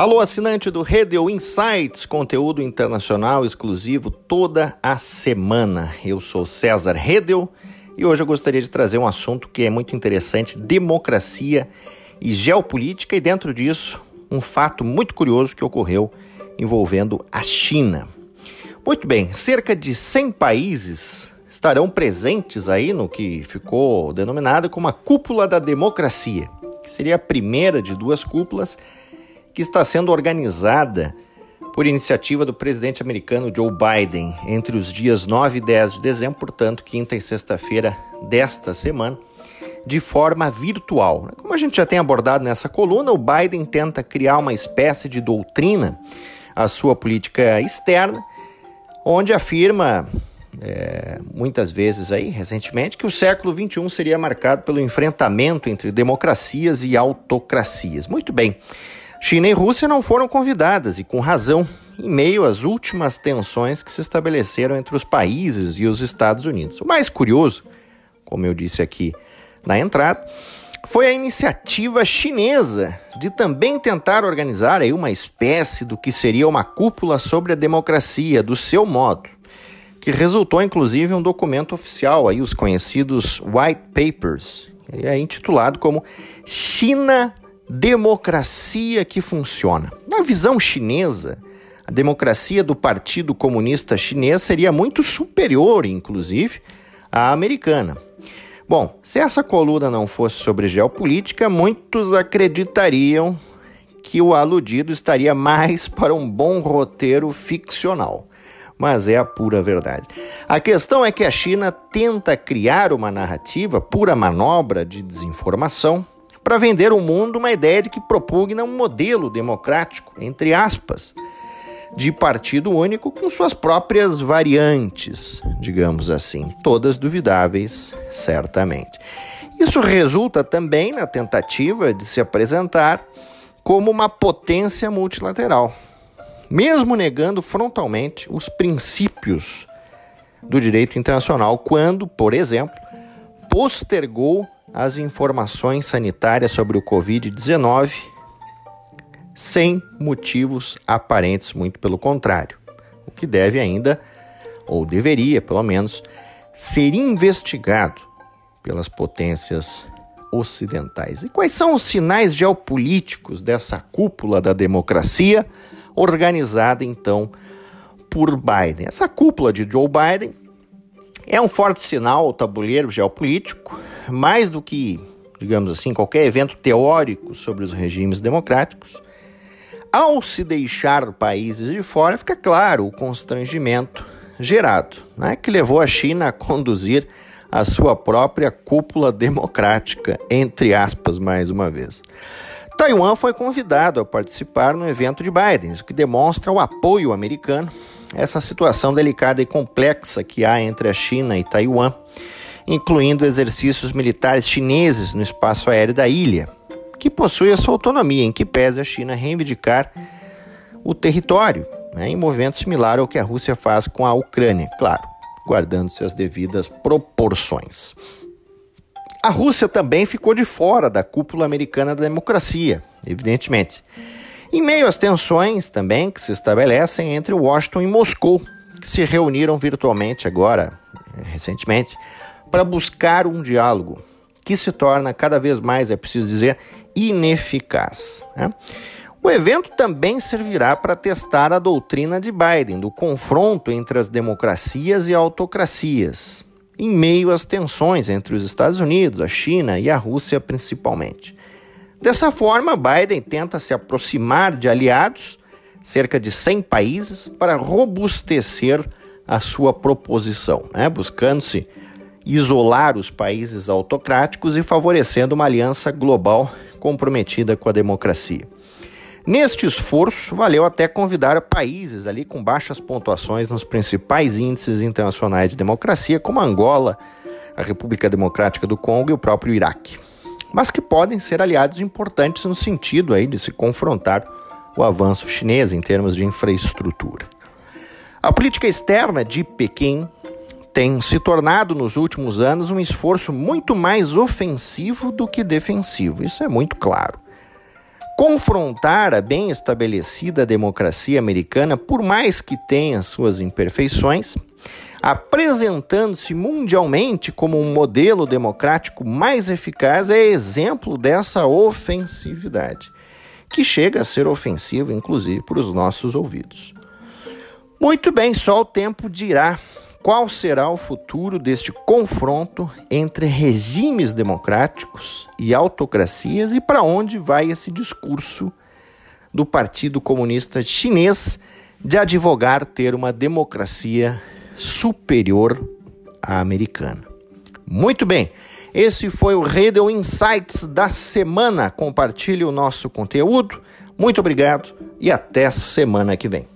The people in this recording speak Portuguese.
Alô, assinante do Redel Insights, conteúdo internacional exclusivo toda a semana. Eu sou César Redel e hoje eu gostaria de trazer um assunto que é muito interessante: democracia e geopolítica, e dentro disso, um fato muito curioso que ocorreu envolvendo a China. Muito bem, cerca de 100 países estarão presentes aí no que ficou denominado como a Cúpula da Democracia, que seria a primeira de duas cúpulas que está sendo organizada por iniciativa do presidente americano Joe Biden entre os dias 9 e 10 de dezembro, portanto, quinta e sexta-feira desta semana, de forma virtual. Como a gente já tem abordado nessa coluna, o Biden tenta criar uma espécie de doutrina à sua política externa, onde afirma é, muitas vezes aí, recentemente, que o século XXI seria marcado pelo enfrentamento entre democracias e autocracias. Muito bem. China e Rússia não foram convidadas, e com razão, em meio às últimas tensões que se estabeleceram entre os países e os Estados Unidos. O mais curioso, como eu disse aqui na entrada, foi a iniciativa chinesa de também tentar organizar aí uma espécie do que seria uma cúpula sobre a democracia, do seu modo, que resultou inclusive em um documento oficial, aí os conhecidos White Papers, é intitulado como China democracia que funciona. Na visão chinesa, a democracia do Partido Comunista Chinês seria muito superior, inclusive, à americana. Bom, se essa coluna não fosse sobre geopolítica, muitos acreditariam que o aludido estaria mais para um bom roteiro ficcional. Mas é a pura verdade. A questão é que a China tenta criar uma narrativa, pura manobra de desinformação, para vender ao mundo uma ideia de que propugna um modelo democrático, entre aspas, de partido único com suas próprias variantes, digamos assim, todas duvidáveis, certamente. Isso resulta também na tentativa de se apresentar como uma potência multilateral, mesmo negando frontalmente os princípios do direito internacional, quando, por exemplo, postergou as informações sanitárias sobre o Covid-19 sem motivos aparentes, muito pelo contrário. O que deve ainda, ou deveria pelo menos, ser investigado pelas potências ocidentais. E quais são os sinais geopolíticos dessa cúpula da democracia organizada então por Biden? Essa cúpula de Joe Biden é um forte sinal ao tabuleiro geopolítico mais do que, digamos assim, qualquer evento teórico sobre os regimes democráticos, ao se deixar países de fora, fica claro o constrangimento gerado, né, que levou a China a conduzir a sua própria cúpula democrática, entre aspas, mais uma vez. Taiwan foi convidado a participar no evento de Biden, o que demonstra o apoio americano a essa situação delicada e complexa que há entre a China e Taiwan incluindo exercícios militares chineses no espaço aéreo da ilha, que possui a sua autonomia, em que pese a China reivindicar o território, né, em movimento similar ao que a Rússia faz com a Ucrânia, claro, guardando-se as devidas proporções. A Rússia também ficou de fora da cúpula americana da democracia, evidentemente. Em meio às tensões também que se estabelecem entre Washington e Moscou, que se reuniram virtualmente agora, recentemente, para buscar um diálogo que se torna cada vez mais, é preciso dizer, ineficaz. Né? O evento também servirá para testar a doutrina de Biden do confronto entre as democracias e autocracias, em meio às tensões entre os Estados Unidos, a China e a Rússia principalmente. Dessa forma, Biden tenta se aproximar de aliados, cerca de 100 países, para robustecer a sua proposição, né? buscando-se isolar os países autocráticos e favorecendo uma aliança global comprometida com a democracia. Neste esforço, valeu até convidar países ali com baixas pontuações nos principais índices internacionais de democracia, como Angola, a República Democrática do Congo e o próprio Iraque, mas que podem ser aliados importantes no sentido aí de se confrontar o avanço chinês em termos de infraestrutura. A política externa de Pequim tem se tornado nos últimos anos um esforço muito mais ofensivo do que defensivo. Isso é muito claro. confrontar a bem estabelecida democracia americana, por mais que tenha suas imperfeições, apresentando-se mundialmente como um modelo democrático mais eficaz, é exemplo dessa ofensividade, que chega a ser ofensivo, inclusive, para os nossos ouvidos. Muito bem, só o tempo dirá qual será o futuro deste confronto entre regimes democráticos e autocracias e para onde vai esse discurso do Partido Comunista Chinês de advogar ter uma democracia superior à americana. Muito bem, esse foi o Redel Insights da semana. Compartilhe o nosso conteúdo. Muito obrigado e até semana que vem.